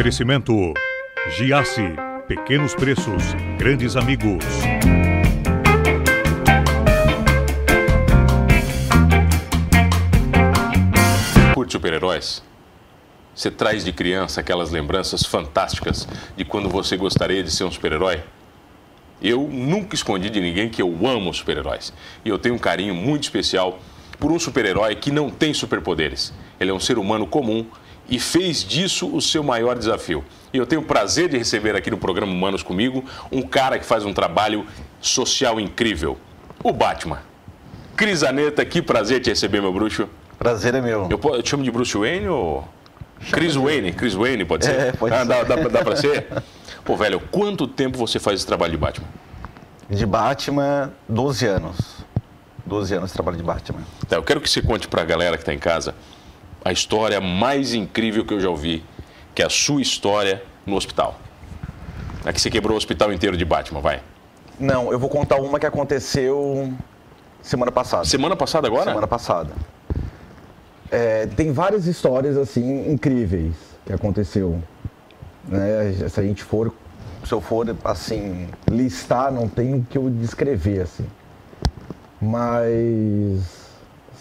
Oferecimento Giasse, pequenos preços, grandes amigos. Curte super-heróis? Você traz de criança aquelas lembranças fantásticas de quando você gostaria de ser um super-herói? Eu nunca escondi de ninguém que eu amo super-heróis. E eu tenho um carinho muito especial por um super-herói que não tem superpoderes. Ele é um ser humano comum e fez disso o seu maior desafio. E eu tenho o prazer de receber aqui no programa Humanos Comigo um cara que faz um trabalho social incrível: o Batman. Cris Aneta, que prazer te receber, meu bruxo. Prazer é meu. Eu, eu te chamo de Bruce Wayne ou. Chris Wayne? Chris Wayne, pode ser? É, pode ah, ser. Dá, dá, dá pra ser? Pô, velho, quanto tempo você faz esse trabalho de Batman? De Batman, 12 anos. 12 anos de trabalho de Batman. Tá, eu quero que você conte pra galera que tá em casa a história mais incrível que eu já ouvi, que é a sua história no hospital. É que você quebrou o hospital inteiro de Batman, vai. Não, eu vou contar uma que aconteceu semana passada. Semana passada agora? Semana passada. É, tem várias histórias assim incríveis que aconteceu. Né? Se a gente for, se eu for assim listar, não tem o que eu descrever assim. Mas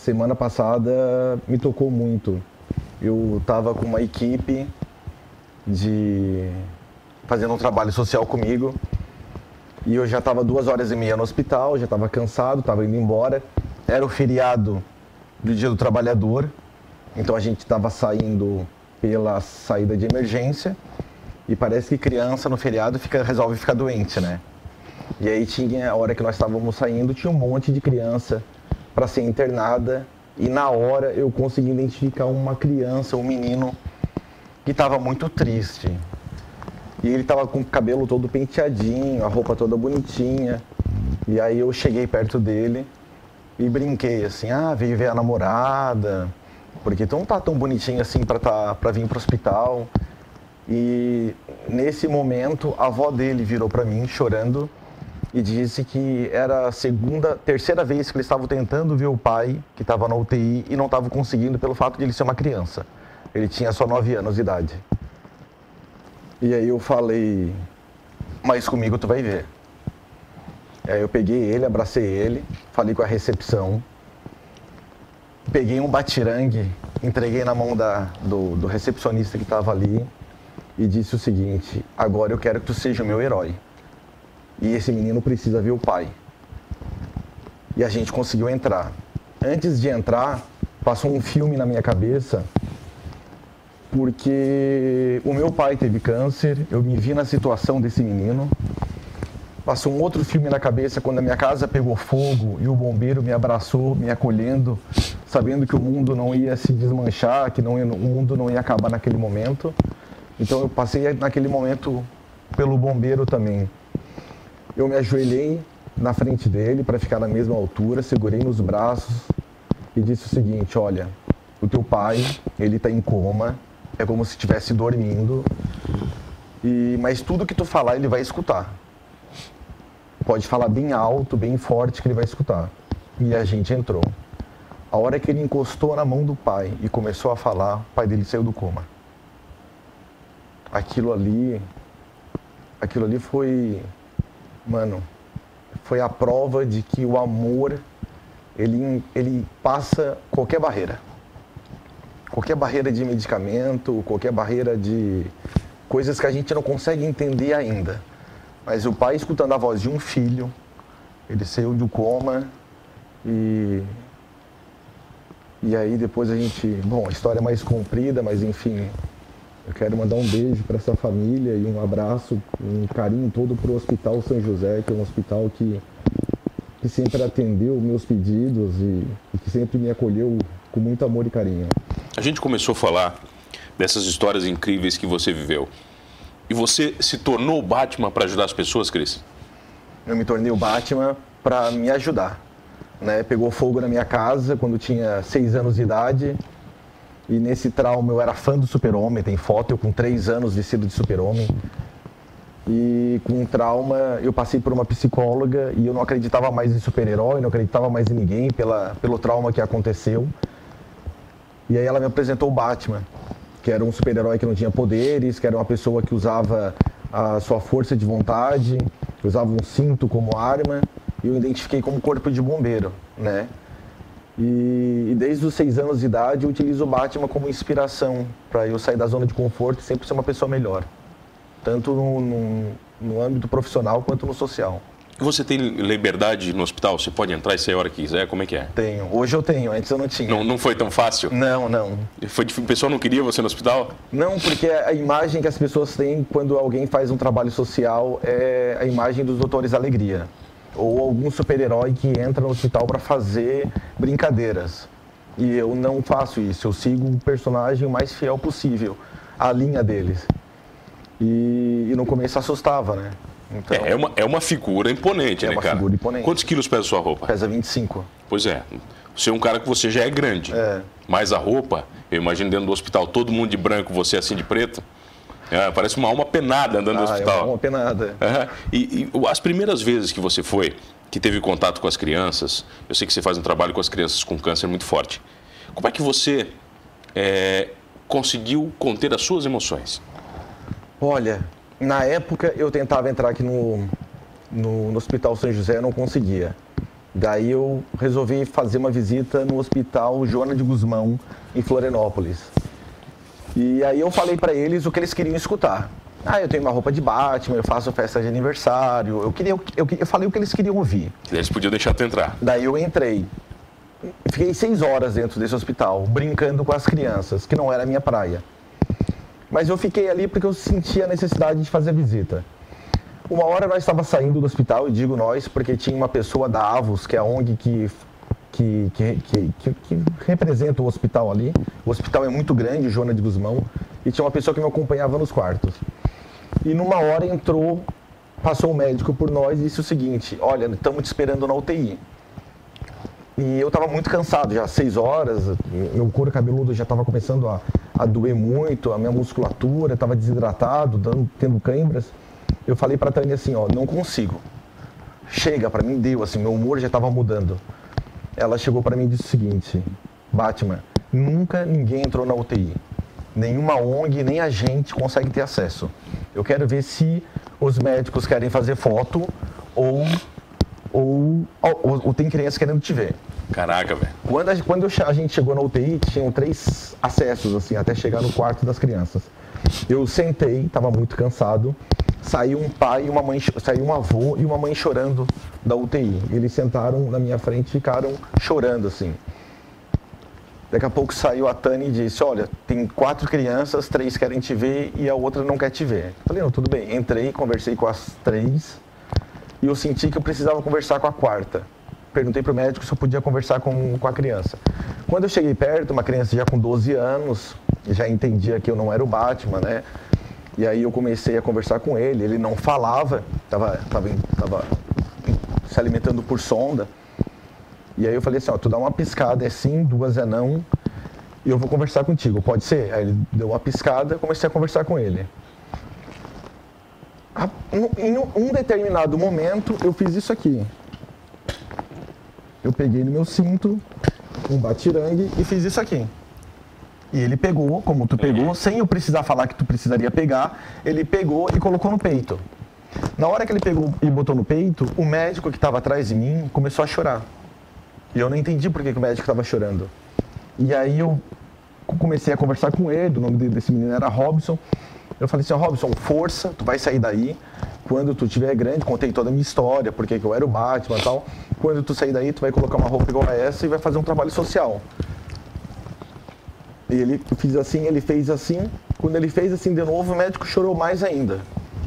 semana passada me tocou muito. Eu estava com uma equipe de fazendo um trabalho social comigo e eu já estava duas horas e meia no hospital, já estava cansado, estava indo embora. Era o feriado do Dia do Trabalhador, então a gente estava saindo pela saída de emergência e parece que criança no feriado fica, resolve ficar doente, né? E aí tinha a hora que nós estávamos saindo, tinha um monte de criança para ser internada e na hora eu consegui identificar uma criança, um menino que estava muito triste. E ele estava com o cabelo todo penteadinho, a roupa toda bonitinha. E aí eu cheguei perto dele e brinquei assim: "Ah, veio ver a namorada, porque tu não tá tão bonitinho assim para tá, para vir pro hospital". E nesse momento a avó dele virou para mim chorando e disse que era a segunda, terceira vez que eles estavam tentando ver o pai, que estava na UTI, e não estavam conseguindo pelo fato de ele ser uma criança. Ele tinha só 9 anos de idade. E aí eu falei, mas comigo tu vai ver. Aí eu peguei ele, abracei ele, falei com a recepção, peguei um batirangue, entreguei na mão da, do, do recepcionista que estava ali e disse o seguinte: agora eu quero que tu seja o meu herói. E esse menino precisa ver o pai. E a gente conseguiu entrar. Antes de entrar, passou um filme na minha cabeça, porque o meu pai teve câncer, eu me vi na situação desse menino. Passou um outro filme na cabeça quando a minha casa pegou fogo e o bombeiro me abraçou, me acolhendo, sabendo que o mundo não ia se desmanchar, que não ia- o mundo não ia acabar naquele momento. Então eu passei naquele momento pelo bombeiro também. Eu me ajoelhei na frente dele para ficar na mesma altura, segurei nos braços e disse o seguinte: Olha, o teu pai, ele está em coma, é como se estivesse dormindo, e mas tudo que tu falar ele vai escutar. Pode falar bem alto, bem forte que ele vai escutar. E a gente entrou. A hora que ele encostou na mão do pai e começou a falar, o pai dele saiu do coma. Aquilo ali, aquilo ali foi mano, foi a prova de que o amor ele, ele passa qualquer barreira. Qualquer barreira de medicamento, qualquer barreira de coisas que a gente não consegue entender ainda. Mas o pai escutando a voz de um filho, ele saiu do coma e e aí depois a gente, bom, a história é mais comprida, mas enfim, eu quero mandar um beijo para essa família e um abraço, um carinho todo para o Hospital São José, que é um hospital que, que sempre atendeu meus pedidos e, e que sempre me acolheu com muito amor e carinho. A gente começou a falar dessas histórias incríveis que você viveu. E você se tornou o Batman para ajudar as pessoas, Cris? Eu me tornei o Batman para me ajudar. Né? Pegou fogo na minha casa quando tinha seis anos de idade. E nesse trauma eu era fã do Super-Homem, tem foto eu com três anos vestido de Super-Homem. E com um trauma eu passei por uma psicóloga e eu não acreditava mais em super-herói, não acreditava mais em ninguém pela, pelo trauma que aconteceu. E aí ela me apresentou o Batman, que era um super-herói que não tinha poderes, que era uma pessoa que usava a sua força de vontade, usava um cinto como arma, e eu identifiquei como corpo de bombeiro, né? E, e desde os seis anos de idade eu utilizo o Batman como inspiração para eu sair da zona de conforto e sempre ser uma pessoa melhor, tanto no, no, no âmbito profissional quanto no social. Você tem liberdade no hospital? Você pode entrar e sair a hora que quiser? Como é que é? Tenho. Hoje eu tenho, antes eu não tinha. Não, não foi tão fácil? Não, não. Foi, o pessoal não queria você no hospital? Não, porque a imagem que as pessoas têm quando alguém faz um trabalho social é a imagem dos doutores alegria. Ou algum super-herói que entra no hospital para fazer brincadeiras. E eu não faço isso. Eu sigo o personagem o mais fiel possível, a linha deles. E, e no começo assustava, né? Então, é, é, uma, é uma figura imponente, é né, cara? É uma figura imponente. Quantos quilos pesa sua roupa? Pesa 25. Pois é. Você é um cara que você já é grande. É. Mas a roupa, eu imagino dentro do hospital, todo mundo de branco, você assim de preto. É, parece uma alma penada andando ah, no hospital. É uma alma penada. É. E, e, as primeiras vezes que você foi, que teve contato com as crianças, eu sei que você faz um trabalho com as crianças com câncer muito forte. Como é que você é, conseguiu conter as suas emoções? Olha, na época eu tentava entrar aqui no, no, no Hospital São José, eu não conseguia. Daí eu resolvi fazer uma visita no Hospital Joana de Guzmão, em Florianópolis. E aí eu falei para eles o que eles queriam escutar. Ah, eu tenho uma roupa de Batman, eu faço festa de aniversário. Eu queria, eu, eu falei o que eles queriam ouvir. Eles podiam deixar tu entrar. Daí eu entrei. Fiquei seis horas dentro desse hospital, brincando com as crianças, que não era a minha praia. Mas eu fiquei ali porque eu sentia a necessidade de fazer a visita. Uma hora nós estava saindo do hospital, e digo nós, porque tinha uma pessoa da Avos, que é a ONG que, que, que, que, que representa o hospital ali. O hospital é muito grande, Joana de Guzmão, e tinha uma pessoa que me acompanhava nos quartos. E numa hora entrou, passou o um médico por nós e disse o seguinte: Olha, estamos te esperando na UTI. E eu estava muito cansado, já seis horas, meu couro cabeludo já estava começando a, a doer muito, a minha musculatura, estava desidratado, dando, tendo câimbras. Eu falei para a Tânia assim, ó, não consigo. Chega, para mim deu, assim, meu humor já estava mudando. Ela chegou para mim e disse o seguinte, Batman, nunca ninguém entrou na UTI. Nenhuma ONG, nem a gente consegue ter acesso. Eu quero ver se os médicos querem fazer foto ou, ou, ou, ou tem crianças querendo te ver. Caraca, velho. Quando, a, quando a gente chegou na UTI, tinham três acessos, assim, até chegar no quarto das crianças. Eu sentei, estava muito cansado. Saiu um pai e uma mãe, saiu um avô e uma mãe chorando da UTI. Eles sentaram na minha frente e ficaram chorando, assim. Daqui a pouco saiu a Tani e disse: Olha, tem quatro crianças, três querem te ver e a outra não quer te ver. Falei: Não, tudo bem. Entrei, conversei com as três e eu senti que eu precisava conversar com a quarta perguntei para o médico se eu podia conversar com, com a criança. Quando eu cheguei perto, uma criança já com 12 anos, já entendia que eu não era o Batman, né? E aí eu comecei a conversar com ele, ele não falava, estava tava, tava se alimentando por sonda. E aí eu falei assim, ó, tu dá uma piscada, é sim, duas é não, e eu vou conversar contigo, pode ser? Aí ele deu uma piscada, comecei a conversar com ele. Em um determinado momento, eu fiz isso aqui eu peguei no meu cinto um batirangue e fiz isso aqui. E ele pegou, como tu pegou, sem eu precisar falar que tu precisaria pegar, ele pegou e colocou no peito. Na hora que ele pegou e botou no peito, o médico que estava atrás de mim começou a chorar. E eu não entendi por que, que o médico estava chorando. E aí eu comecei a conversar com ele, o nome desse menino era Robson. Eu falei assim, Robson, força, tu vai sair daí. Quando tu tiver grande, contei toda a minha história, porque eu era o Batman e tal. Quando tu sair daí, tu vai colocar uma roupa igual a essa e vai fazer um trabalho social. E ele fez assim, ele fez assim. Quando ele fez assim de novo, o médico chorou mais ainda.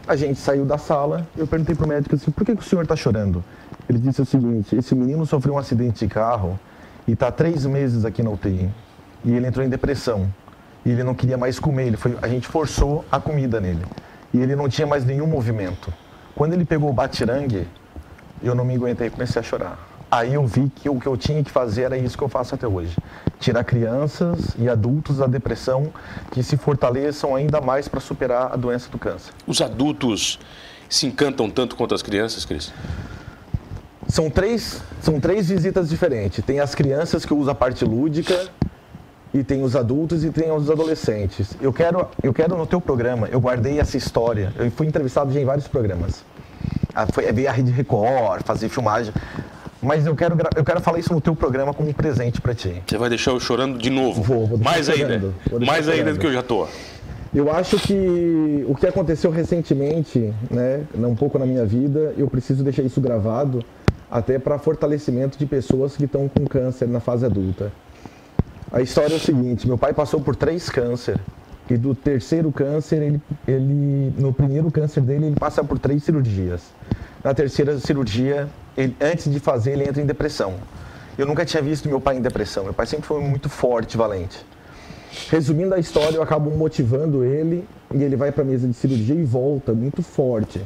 A gente saiu da sala, eu perguntei pro médico assim, por que, que o senhor está chorando? Ele disse o seguinte, esse menino sofreu um acidente de carro e está três meses aqui na UTI. E ele entrou em depressão. E ele não queria mais comer, ele foi, a gente forçou a comida nele. E ele não tinha mais nenhum movimento. Quando ele pegou o batirangue, eu não me aguentei e comecei a chorar. Aí eu vi que o que eu tinha que fazer era isso que eu faço até hoje. Tirar crianças e adultos da depressão que se fortaleçam ainda mais para superar a doença do câncer. Os adultos se encantam tanto quanto as crianças, Cris? São três, são três visitas diferentes. Tem as crianças que usam a parte lúdica, e tem os adultos e tem os adolescentes. Eu quero, eu quero no teu programa, eu guardei essa história. Eu fui entrevistado já em vários programas. Ah, foi ver a Rede Record, fazer filmagem. Mas eu quero, eu quero falar isso no teu programa como um presente para ti. Você vai deixar eu chorando de novo? Vou, vou Mais ainda. Mais ainda do que eu já tô. Eu acho que o que aconteceu recentemente, né, um pouco na minha vida, eu preciso deixar isso gravado até para fortalecimento de pessoas que estão com câncer na fase adulta. A história é o seguinte: meu pai passou por três câncer e do terceiro câncer, ele, ele no primeiro câncer dele, ele passa por três cirurgias. Na terceira cirurgia, ele, antes de fazer, ele entra em depressão. Eu nunca tinha visto meu pai em depressão. Meu pai sempre foi muito forte, valente. Resumindo a história, eu acabo motivando ele e ele vai para a mesa de cirurgia e volta muito forte.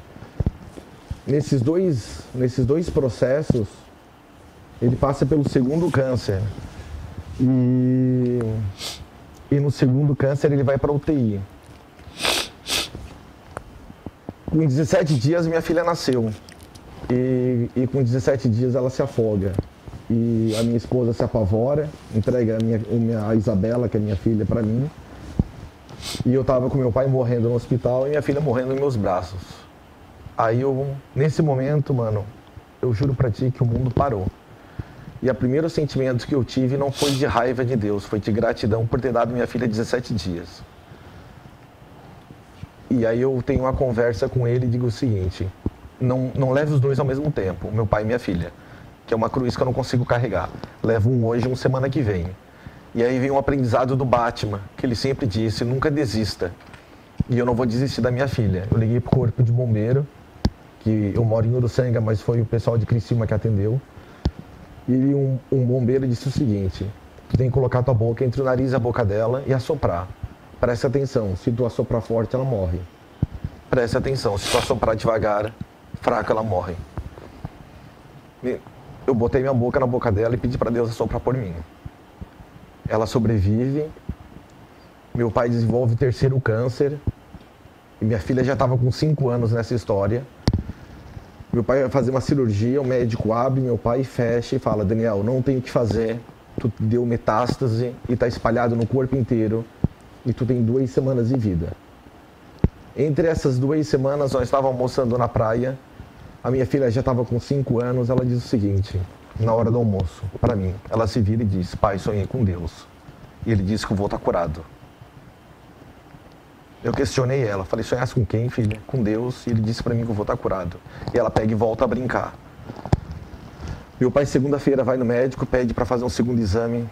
Nesses dois, nesses dois processos, ele passa pelo segundo câncer. E, e no segundo câncer ele vai para UTI. Com 17 dias minha filha nasceu. E, e com 17 dias ela se afoga. E a minha esposa se apavora, entrega a, minha, a Isabela, que é minha filha, para mim. E eu tava com meu pai morrendo no hospital e minha filha morrendo nos meus braços. Aí eu, nesse momento, mano, eu juro pra ti que o mundo parou. E o primeiro sentimento que eu tive não foi de raiva de Deus, foi de gratidão por ter dado minha filha 17 dias. E aí eu tenho uma conversa com ele e digo o seguinte: não, não leve os dois ao mesmo tempo, meu pai e minha filha, que é uma cruz que eu não consigo carregar. Levo um hoje um semana que vem. E aí vem um aprendizado do Batman, que ele sempre disse: nunca desista. E eu não vou desistir da minha filha. Eu liguei pro corpo de bombeiro, que eu moro em Uruçanga, mas foi o pessoal de Criciúma que atendeu. E um, um bombeiro disse o seguinte: tu tem que colocar tua boca entre o nariz e a boca dela e assoprar. Preste atenção, se tu assoprar forte, ela morre. Preste atenção, se tu assoprar devagar, fraca, ela morre. Eu botei minha boca na boca dela e pedi para Deus assoprar por mim. Ela sobrevive. Meu pai desenvolve terceiro câncer. E minha filha já estava com cinco anos nessa história. Meu pai vai fazer uma cirurgia, o médico abre meu pai fecha e fala: Daniel, não tem o que fazer. Tu deu metástase e está espalhado no corpo inteiro. E tu tem duas semanas de vida. Entre essas duas semanas, nós estávamos almoçando na praia. A minha filha já estava com cinco anos. Ela diz o seguinte, na hora do almoço, para mim. Ela se vira e diz: Pai, sonhei com Deus. E ele disse que eu vou estar curado. Eu questionei ela, falei, sonhasse com quem, filha? Com Deus. E ele disse para mim que eu vou estar curado. E ela pega e volta a brincar. Meu pai, segunda-feira, vai no médico, pede para fazer um segundo exame.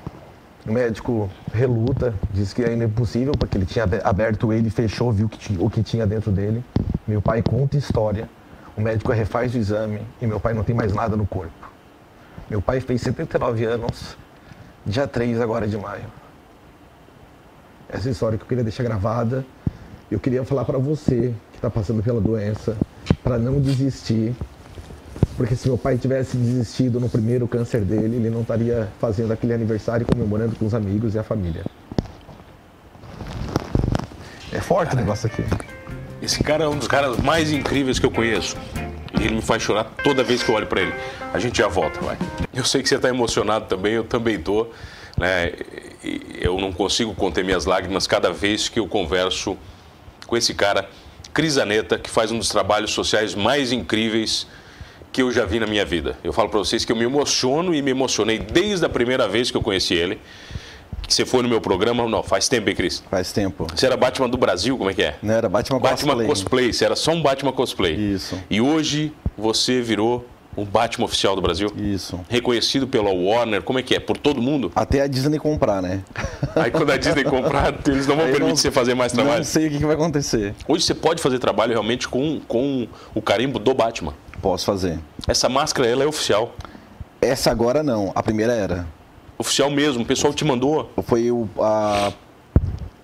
O médico reluta, diz que ainda é impossível, porque ele tinha aberto ele, fechou, viu o que tinha dentro dele. Meu pai conta história. O médico refaz o exame e meu pai não tem mais nada no corpo. Meu pai fez 79 anos, dia 3 agora de maio. Essa história que eu queria deixar gravada eu queria falar para você que está passando pela doença, para não desistir, porque se meu pai tivesse desistido no primeiro câncer dele, ele não estaria fazendo aquele aniversário comemorando com os amigos e a família. É forte cara, o negócio aqui. Esse cara é um dos caras mais incríveis que eu conheço. E ele me faz chorar toda vez que eu olho para ele. A gente já volta, vai. Eu sei que você está emocionado também, eu também tô. Né? Eu não consigo conter minhas lágrimas cada vez que eu converso com esse cara, Crisaneta, que faz um dos trabalhos sociais mais incríveis que eu já vi na minha vida. Eu falo para vocês que eu me emociono e me emocionei desde a primeira vez que eu conheci ele. Você foi no meu programa? Não, faz tempo, hein, Cris? Faz tempo. Você era Batman do Brasil? Como é que é? Não, era Batman, Batman cosplay. cosplay. Você era só um Batman cosplay. Isso. E hoje você virou o Batman oficial do Brasil? Isso. Reconhecido pela Warner, como é que é? Por todo mundo? Até a Disney comprar, né? Aí quando a Disney comprar, eles não vão Aí permitir não, você fazer mais trabalho? Não sei o que vai acontecer. Hoje você pode fazer trabalho realmente com, com o carimbo do Batman? Posso fazer. Essa máscara, ela é oficial? Essa agora não, a primeira era. Oficial mesmo, o pessoal te mandou? Foi o, a,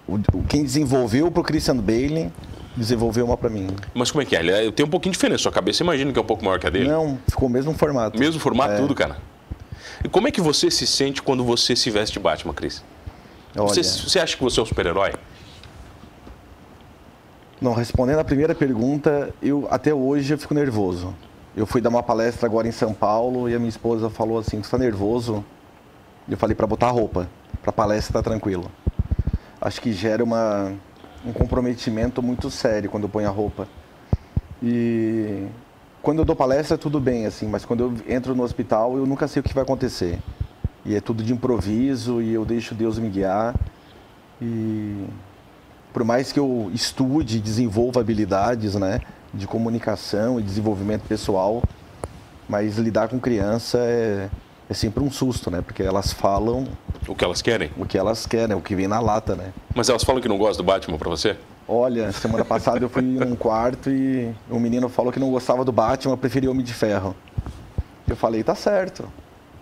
o, quem desenvolveu para o Christian Bale desenvolveu uma para mim. Mas como é que é? Eu tenho um pouquinho diferente. Sua cabeça imagina que é um pouco maior que a dele? Não, ficou o mesmo formato. Mesmo formato, é. tudo, cara. E como é que você se sente quando você se veste de Batman, Cris? Você, você acha que você é um super-herói? Não, respondendo a primeira pergunta, eu até hoje eu fico nervoso. Eu fui dar uma palestra agora em São Paulo e a minha esposa falou assim: "Você está nervoso?" Eu falei para botar roupa. para palestra tá tranquilo. Acho que gera uma, um comprometimento muito sério quando eu ponho a roupa. E quando eu dou palestra tudo bem assim, mas quando eu entro no hospital eu nunca sei o que vai acontecer. E é tudo de improviso e eu deixo Deus me guiar. E por mais que eu estude e desenvolva habilidades, né, de comunicação e desenvolvimento pessoal, mas lidar com criança é, é sempre um susto, né? Porque elas falam o que elas querem. O que elas querem, o que vem na lata, né? Mas elas falam que não gostam do Batman para você? Olha, semana passada eu fui num quarto e um menino falou que não gostava do Batman, preferia Homem de Ferro. Eu falei, tá certo.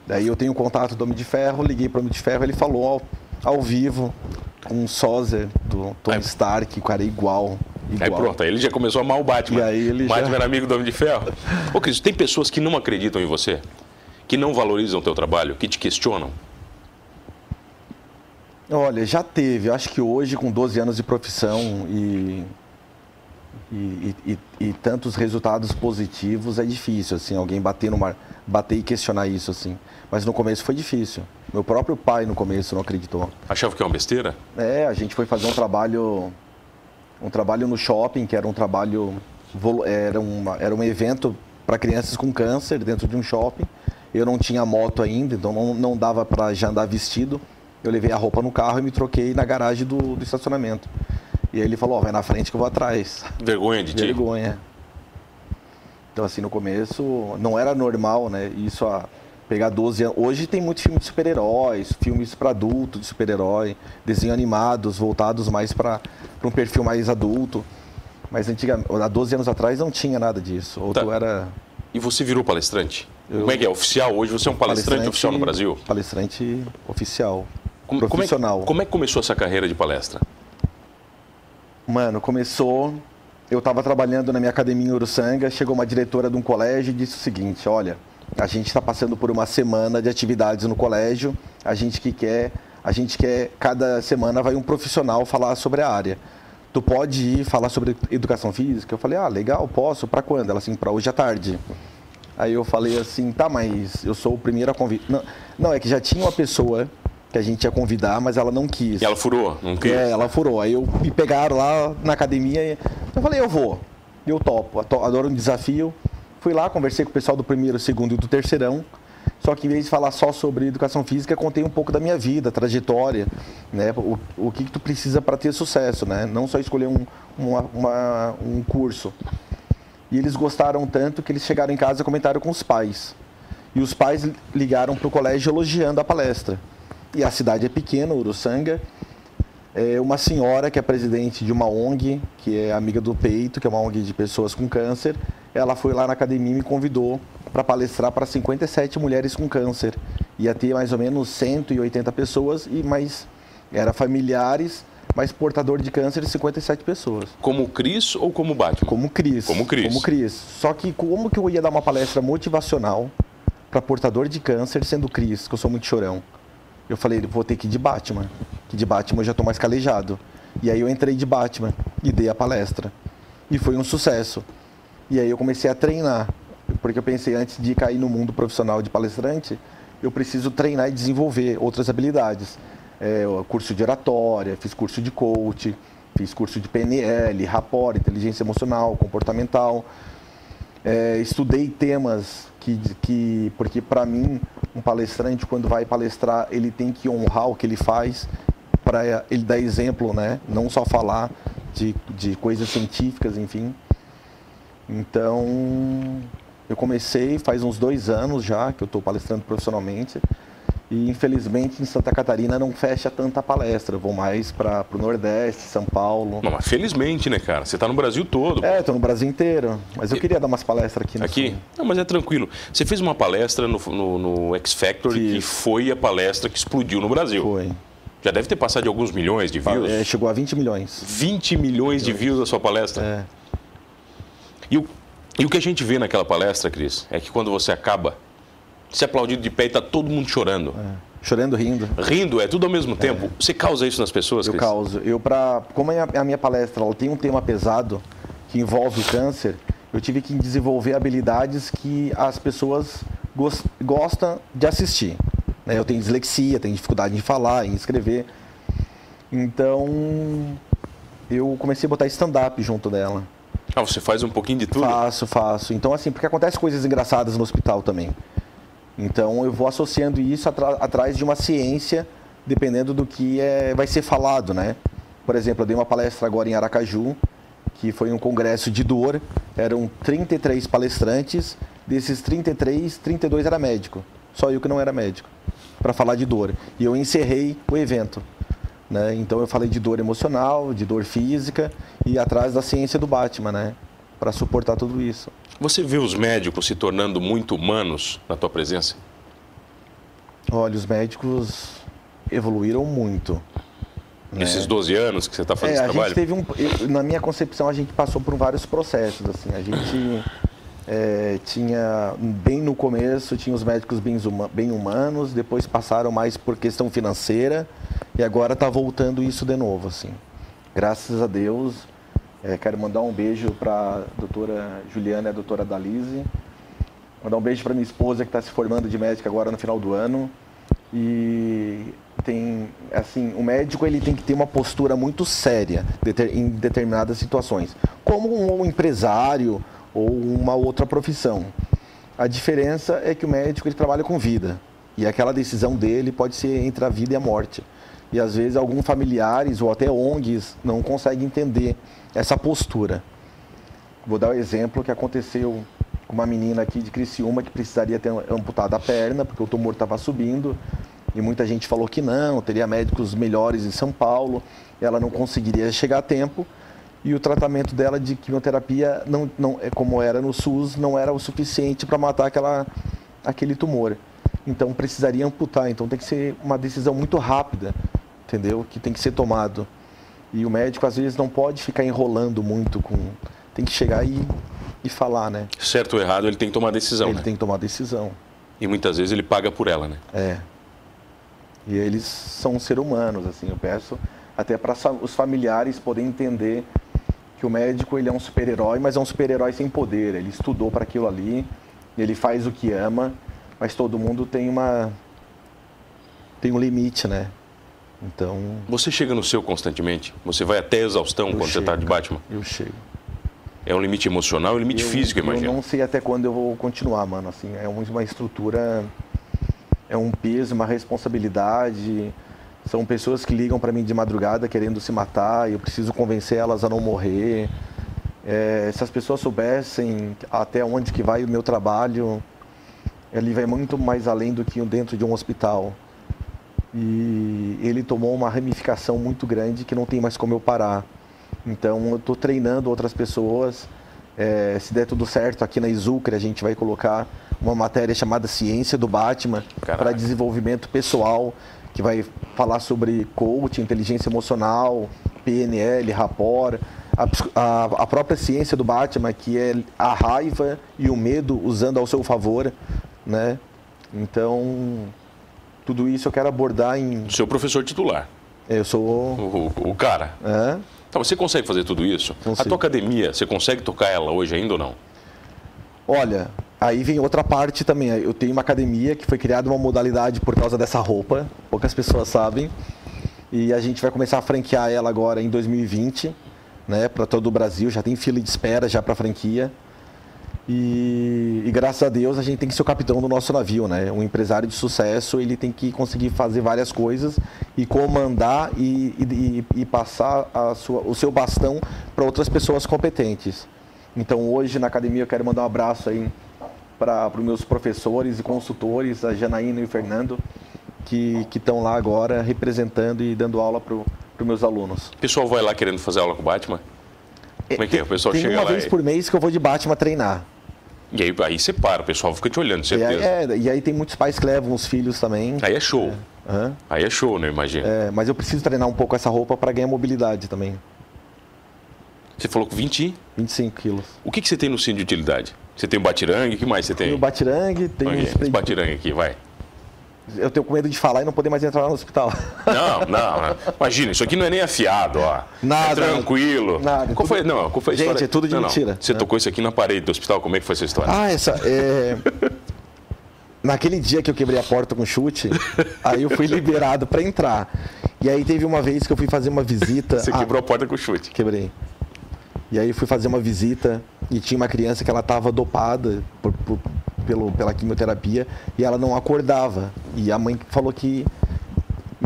Daí eu tenho contato do Homem de Ferro, liguei para o Homem de Ferro, ele falou ao, ao vivo um sósia do Tony Stark, o cara é igual. Igual. Aí pronto, aí ele já começou a amar o Batman. E aí ele o Batman já... era amigo do Homem de Ferro. Ô, Cris, tem pessoas que não acreditam em você? Que não valorizam o teu trabalho? Que te questionam? Olha, já teve. Eu acho que hoje, com 12 anos de profissão e, e, e, e, tantos resultados positivos, é difícil, assim, alguém bater, numa, bater e questionar isso, assim. Mas no começo foi difícil. Meu próprio pai, no começo, não acreditou. Achava que é uma besteira? É, a gente foi fazer um trabalho um trabalho no shopping, que era um trabalho, era, uma, era um evento para crianças com câncer dentro de um shopping. Eu não tinha moto ainda, então não, não dava para já andar vestido. Eu levei a roupa no carro e me troquei na garagem do, do estacionamento. E aí ele falou, oh, vai na frente que eu vou atrás. Vergonha de ti? Vergonha. Então assim, no começo não era normal, né? Isso a pegar 12 anos. Hoje tem muito filme de super-heróis, filmes para adulto de super-herói, desenhos animados voltados mais para um perfil mais adulto. Mas antigamente, há 12 anos atrás não tinha nada disso. Ou tá. era. E você virou palestrante? Eu... Como é que é? Oficial? Hoje você é um palestrante, palestrante oficial no Brasil? Palestrante oficial. Como, profissional. Como é, como é que começou essa carreira de palestra? Mano, começou. Eu estava trabalhando na minha academia em Uruçanga, chegou uma diretora de um colégio e disse o seguinte: olha, a gente está passando por uma semana de atividades no colégio. A gente que quer, a gente quer cada semana vai um profissional falar sobre a área. Tu pode ir falar sobre educação física? Eu falei, ah, legal, posso. Para quando? Ela assim, para hoje à tarde. Aí eu falei assim, tá, mas eu sou o primeiro a convidar. Não, não, é que já tinha uma pessoa que a gente ia convidar, mas ela não quis. E ela furou? Não quis? É, ela furou. Aí eu me pegaram lá na academia e eu falei, eu vou. Eu topo. Adoro um desafio. Fui lá, conversei com o pessoal do primeiro, segundo e do terceirão. Só que em vez de falar só sobre educação física, contei um pouco da minha vida, trajetória, né? O, o que, que tu precisa para ter sucesso, né? Não só escolher um, uma, uma, um curso. E eles gostaram tanto que eles chegaram em casa e comentaram com os pais. E os pais ligaram para o colégio elogiando a palestra. E a cidade é pequena, Uruçanga. É uma senhora que é presidente de uma ONG, que é amiga do Peito, que é uma ONG de pessoas com câncer, ela foi lá na academia e me convidou para palestrar para 57 mulheres com câncer. Ia ter mais ou menos 180 pessoas e mais era familiares, mas portador de câncer 57 pessoas. Como Cris ou como Batman? Como Cris. Como Cris. Como Cris. Só que como que eu ia dar uma palestra motivacional para portador de câncer sendo Cris, que eu sou muito chorão? Eu falei, vou ter que ir de Batman, que de Batman eu já estou mais calejado. E aí eu entrei de Batman e dei a palestra. E foi um sucesso. E aí eu comecei a treinar, porque eu pensei antes de cair no mundo profissional de palestrante, eu preciso treinar e desenvolver outras habilidades. É, curso de oratória, fiz curso de coach, fiz curso de PNL, rapport, inteligência emocional, comportamental. É, estudei temas que, que porque para mim um palestrante quando vai palestrar ele tem que honrar o que ele faz para ele dar exemplo, né? Não só falar de, de coisas científicas, enfim. Então, eu comecei faz uns dois anos já que eu estou palestrando profissionalmente. E infelizmente em Santa Catarina não fecha tanta palestra. Eu vou mais para o Nordeste, São Paulo. Não, mas felizmente, né, cara? Você está no Brasil todo. É, estou no Brasil inteiro. Mas eu queria dar umas palestras aqui no Aqui? Sul. Não, mas é tranquilo. Você fez uma palestra no, no, no X Factor que foi a palestra que explodiu no Brasil. Foi. Já deve ter passado de alguns milhões de views. É, chegou a 20 milhões. 20 milhões de views a sua palestra? É. E o, e o que a gente vê naquela palestra, Cris, é que quando você acaba, se aplaudido de pé e está todo mundo chorando. É. Chorando, rindo. Rindo, é tudo ao mesmo tempo. É. Você causa isso nas pessoas, Eu Cris? causo. Eu, pra, como é a minha palestra ela tem um tema pesado que envolve o câncer, eu tive que desenvolver habilidades que as pessoas gost, gostam de assistir. Né? Eu tenho dislexia, tenho dificuldade em falar, em escrever. Então, eu comecei a botar stand-up junto dela. Ah, você faz um pouquinho de tudo? Faço, faço. Então, assim, porque acontece coisas engraçadas no hospital também. Então, eu vou associando isso atrás de uma ciência, dependendo do que é, vai ser falado, né? Por exemplo, eu dei uma palestra agora em Aracaju, que foi um congresso de dor. Eram 33 palestrantes, desses 33, 32 era médico. Só eu que não era médico, para falar de dor. E eu encerrei o evento. Né? Então eu falei de dor emocional, de dor física e atrás da ciência do Batman, né? Para suportar tudo isso. Você vê os médicos se tornando muito humanos na tua presença? Olha, os médicos evoluíram muito. Nesses né? 12 anos que você está fazendo é, esse trabalho? teve um, eu, na minha concepção, a gente passou por vários processos. Assim, a gente é, tinha, bem no começo, tinha os médicos bem, bem humanos, depois passaram mais por questão financeira e agora está voltando isso de novo, assim. Graças a Deus. É, quero mandar um beijo para a doutora Juliana e a doutora Dalise. Mandar um beijo para minha esposa que está se formando de médica agora no final do ano. E tem, assim, o médico ele tem que ter uma postura muito séria em determinadas situações, como um empresário ou uma outra profissão. A diferença é que o médico ele trabalha com vida e aquela decisão dele pode ser entre a vida e a morte. E às vezes alguns familiares ou até ONGs não conseguem entender essa postura. Vou dar o um exemplo que aconteceu com uma menina aqui de Criciúma que precisaria ter amputado a perna porque o tumor estava subindo e muita gente falou que não, teria médicos melhores em São Paulo, ela não conseguiria chegar a tempo e o tratamento dela de quimioterapia não, não é como era no SUS não era o suficiente para matar aquela aquele tumor. Então precisaria amputar, então tem que ser uma decisão muito rápida entendeu? Que tem que ser tomado. E o médico às vezes não pode ficar enrolando muito com, tem que chegar e, e falar, né? Certo ou errado, ele tem que tomar decisão. Ele né? tem que tomar decisão. E muitas vezes ele paga por ela, né? É. E eles são seres humanos, assim. Eu peço até para os familiares poderem entender que o médico ele é um super-herói, mas é um super-herói sem poder. Ele estudou para aquilo ali, ele faz o que ama, mas todo mundo tem uma tem um limite, né? Então. Você chega no seu constantemente? Você vai até exaustão quando chego, você está de Batman? Eu chego. É um limite emocional e um limite eu, físico, imagina. Eu não sei até quando eu vou continuar, mano. Assim, é uma estrutura, é um peso, uma responsabilidade. São pessoas que ligam para mim de madrugada querendo se matar e eu preciso convencer elas a não morrer. É, se as pessoas soubessem até onde que vai o meu trabalho, ele vai muito mais além do que dentro de um hospital e ele tomou uma ramificação muito grande que não tem mais como eu parar. Então eu estou treinando outras pessoas. É, se der tudo certo, aqui na Izucre a gente vai colocar uma matéria chamada Ciência do Batman para desenvolvimento pessoal, que vai falar sobre coaching, inteligência emocional, PNL, rapport, a, a, a, própria ciência do Batman, que é a raiva e o medo usando ao seu favor, né? Então, tudo isso eu quero abordar em. Seu professor titular. Eu sou. O, o, o cara. É. Então, você consegue fazer tudo isso? Consigo. A tua academia, você consegue tocar ela hoje ainda ou não? Olha, aí vem outra parte também. Eu tenho uma academia que foi criada uma modalidade por causa dessa roupa, poucas pessoas sabem. E a gente vai começar a franquear ela agora em 2020, né, para todo o Brasil. Já tem fila de espera já para franquia. E, e, graças a Deus a gente tem que ser o capitão do nosso navio, né? Um empresário de sucesso ele tem que conseguir fazer várias coisas e comandar e, e, e passar sua, o seu bastão para outras pessoas competentes. Então hoje na academia eu quero mandar um abraço aí para os meus professores e consultores, a Janaína e o Fernando, que estão lá agora representando e dando aula para os meus alunos. O pessoal vai lá querendo fazer aula com o Batman? Como é que é? O pessoal tem chega uma lá vez e... por mês que eu vou de Batman treinar. E aí, aí você para, o pessoal fica te olhando, certeza. E aí, é, e aí tem muitos pais que levam os filhos também. Aí é show. É. Aí é show, né? Imagina. É, mas eu preciso treinar um pouco essa roupa para ganhar mobilidade também. Você falou com 20? 25 quilos. O que, que você tem no cinto de utilidade? Você tem o batirangue, o que mais você tem? Tem o batirangue, tem okay. o... Esse batirangue aqui, vai. Eu tenho com medo de falar e não poder mais entrar no hospital. Não, não. Imagina, isso aqui não é nem afiado, ó. Nada. É tranquilo. Nada. Qual foi, não, qual foi a Gente, história? é tudo de não, mentira. Não. Você é. tocou isso aqui na parede do hospital, como é que foi essa história? Ah, essa. É... naquele dia que eu quebrei a porta com chute, aí eu fui liberado para entrar. E aí teve uma vez que eu fui fazer uma visita. Você quebrou a porta com chute. Quebrei. E aí fui fazer uma visita e tinha uma criança que ela estava dopada por, por, pelo, pela quimioterapia e ela não acordava. E a mãe falou que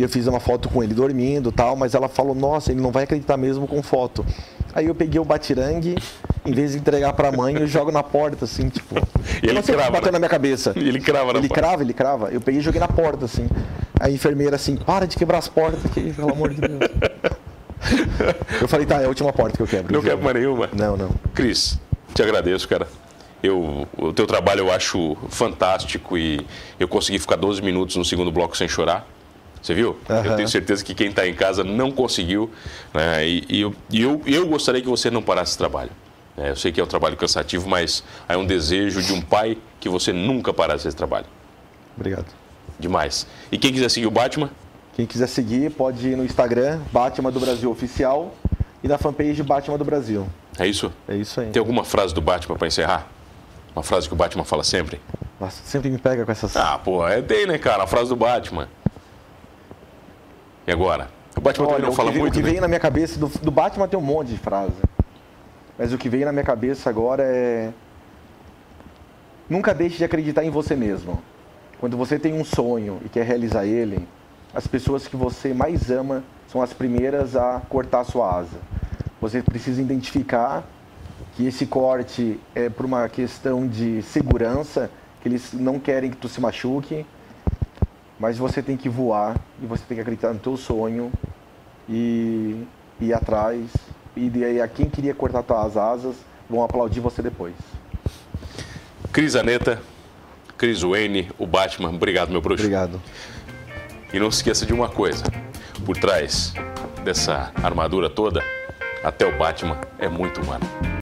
eu fiz uma foto com ele dormindo tal, mas ela falou, nossa, ele não vai acreditar mesmo com foto. Aí eu peguei o batirangue, em vez de entregar para a mãe, eu jogo na porta, assim, tipo. E ele crava, bateu né? na minha cabeça. E ele crava na Ele porta. crava, ele crava. Eu peguei e joguei na porta, assim. A enfermeira assim, para de quebrar as portas aqui, pelo amor de Deus. eu falei, tá, é a última porta que eu quebro. Não juro. quebra mais nenhuma. Não, não. Cris, te agradeço, cara. Eu, o teu trabalho eu acho fantástico e eu consegui ficar 12 minutos no segundo bloco sem chorar. Você viu? Eu Aham. tenho certeza que quem está em casa não conseguiu. né? E, e eu, eu, eu gostaria que você não parasse esse trabalho. É, eu sei que é um trabalho cansativo, mas é um desejo de um pai que você nunca parasse esse trabalho. Obrigado. Demais. E quem quiser seguir o Batman, Quem quiser seguir, pode ir no Instagram, Batman do Brasil Oficial, e na fanpage Batman do Brasil. é isso? É isso aí. Tem alguma frase do Batman para encerrar? Uma frase que o Batman fala sempre? Nossa, sempre me pega com essas. Ah, pô, é tem, né, cara? A frase do Batman. E agora? O Batman Olha, também não fala veio- muito, o que né? veio na minha cabeça, do, do Batman tem um monte de frase. Mas o que veio na minha cabeça agora é. Nunca deixe de acreditar em você mesmo. Quando você tem um sonho e quer realizar ele, as pessoas que você mais ama são as primeiras a cortar a sua asa. Você precisa identificar que esse corte é por uma questão de segurança, que eles não querem que tu se machuque, mas você tem que voar e você tem que acreditar no teu sonho e e ir atrás. E daí a quem queria cortar tuas asas vão aplaudir você depois. Cris Aneta, Cris Wayne, o Batman. Obrigado, meu bruxo. Obrigado. E não se esqueça de uma coisa: por trás dessa armadura toda, até o Batman é muito humano.